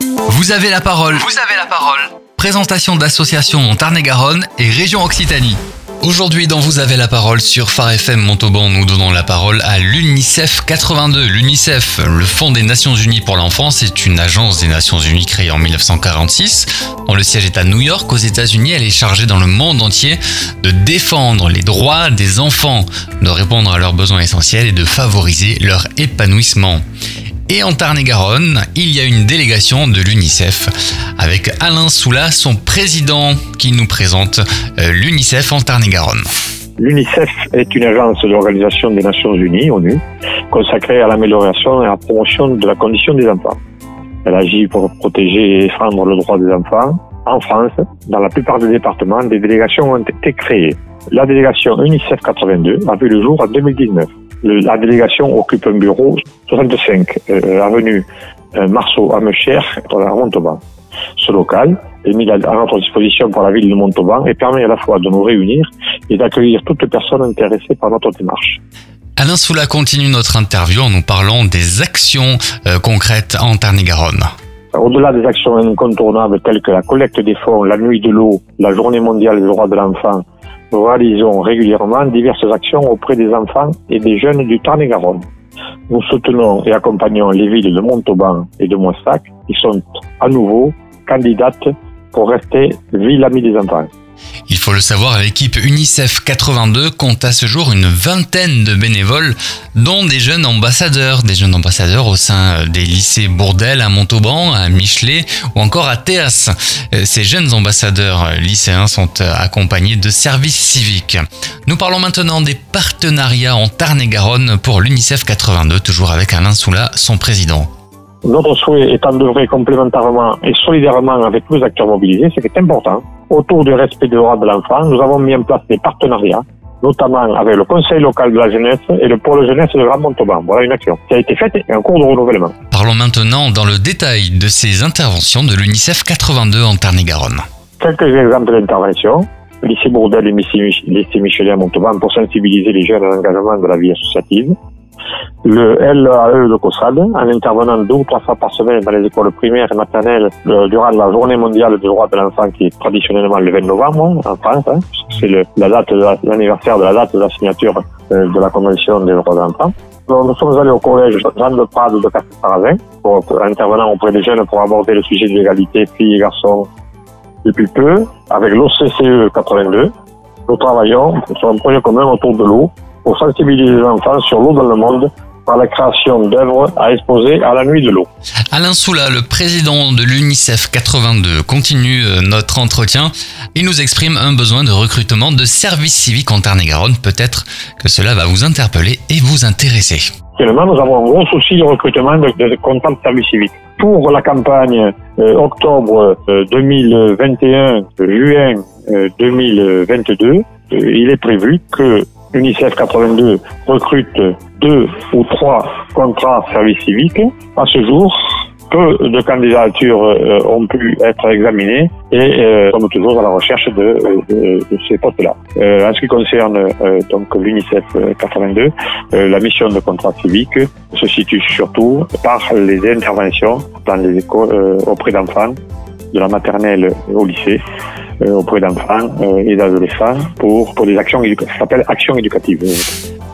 Vous avez la parole. Vous avez la parole. Présentation d'associations Tarn-et-Garonne et région Occitanie. Aujourd'hui, dans Vous avez la parole sur Phare FM Montauban, nous donnons la parole à l'UNICEF 82. L'UNICEF, le Fonds des Nations Unies pour l'enfance, est une agence des Nations Unies créée en 1946. Dont le siège est à New York, aux États-Unis. Elle est chargée dans le monde entier de défendre les droits des enfants, de répondre à leurs besoins essentiels et de favoriser leur épanouissement. Et en Tarn-et-Garonne, il y a une délégation de l'UNICEF avec Alain Soula, son président, qui nous présente euh, l'UNICEF en Tarn-et-Garonne. L'UNICEF est une agence de l'Organisation des Nations Unies, ONU, consacrée à l'amélioration et à la promotion de la condition des enfants. Elle agit pour protéger et défendre le droit des enfants. En France, dans la plupart des départements, des délégations ont été créées. La délégation UNICEF 82 a vu le jour en 2019 la délégation occupe un bureau 65 euh, avenue euh, Marceau à Meuchère, à Montauban. Ce local est mis à notre disposition par la ville de Montauban et permet à la fois de nous réunir et d'accueillir toutes les personnes intéressées par notre démarche. Alain Soula continue notre interview en nous parlant des actions euh, concrètes en Tarn-et-Garonne. Au-delà des actions incontournables telles que la collecte des fonds, la nuit de l'eau, la journée mondiale des droits de l'enfant nous réalisons régulièrement diverses actions auprès des enfants et des jeunes du Tarn-et-Garonne. Nous soutenons et accompagnons les villes de Montauban et de Moissac qui sont à nouveau candidates pour rester ville amie des enfants. Il faut le savoir, l'équipe UNICEF 82 compte à ce jour une vingtaine de bénévoles, dont des jeunes ambassadeurs, des jeunes ambassadeurs au sein des lycées Bourdel à Montauban, à Michelet ou encore à Théas. Ces jeunes ambassadeurs lycéens sont accompagnés de services civiques. Nous parlons maintenant des partenariats en Tarn-et-Garonne pour l'UNICEF 82, toujours avec Alain Soula, son président. Notre souhait étant d'œuvrer complémentairement et solidairement avec les acteurs mobilisés, ce qui est important. Autour du respect des droits de l'enfant, nous avons mis en place des partenariats, notamment avec le Conseil local de la jeunesse et le pôle jeunesse de Grand Montauban. Voilà une action qui a été faite et en cours de renouvellement. Parlons maintenant dans le détail de ces interventions de l'UNICEF 82 en Tarn-et-Garonne. Quelques exemples d'interventions. Lycée Bourdel et lycée Michelet à Montauban pour sensibiliser les jeunes à l'engagement de la vie associative le LAE de COSRAD, en intervenant deux ou trois fois par semaine dans les écoles primaires et maternelles durant la journée mondiale des droits de l'enfant qui est traditionnellement le 20 novembre en France. Hein, c'est la date l'anniversaire de la date de la signature euh, de la Convention des droits de l'enfant. Nous sommes allés au collège Jean de Prade de Castelparazin, pour, intervenant auprès des jeunes pour aborder le sujet de l'égalité filles et garçons depuis peu, avec l'OCCE 82. Nous travaillons sur un projet commun autour de l'eau pour sensibiliser les enfants sur l'eau dans le monde par la création d'œuvres à exposer à la nuit de l'eau. Alain Soula, le président de l'UNICEF 82, continue euh, notre entretien. Il nous exprime un besoin de recrutement de services civiques en Tarn-et-Garonne. Peut-être que cela va vous interpeller et vous intéresser. Actuellement, nous avons un gros souci de recrutement de, de comptables de services civiques. Pour la campagne euh, octobre 2021, euh, juin 2022, il est prévu que UNICEF 82 recrute deux ou trois contrats service civique. À ce jour, peu de candidatures euh, ont pu être examinées et euh, sommes toujours à la recherche de, ces postes-là. Euh, en ce qui concerne euh, donc l'UNICEF 82, la mission de contrat civique se situe surtout par les interventions dans les écoles auprès d'enfants, de la maternelle au lycée, euh, auprès d'enfants euh, et d'adolescents pour, pour des actions éducatives. Ça s'appelle Action éducative.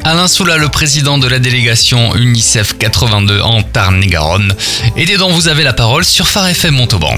Alain Soula, le président de la délégation UNICEF 82 en Tarn-et-Garonne, et dont vous avez la parole sur Phare FM Montauban.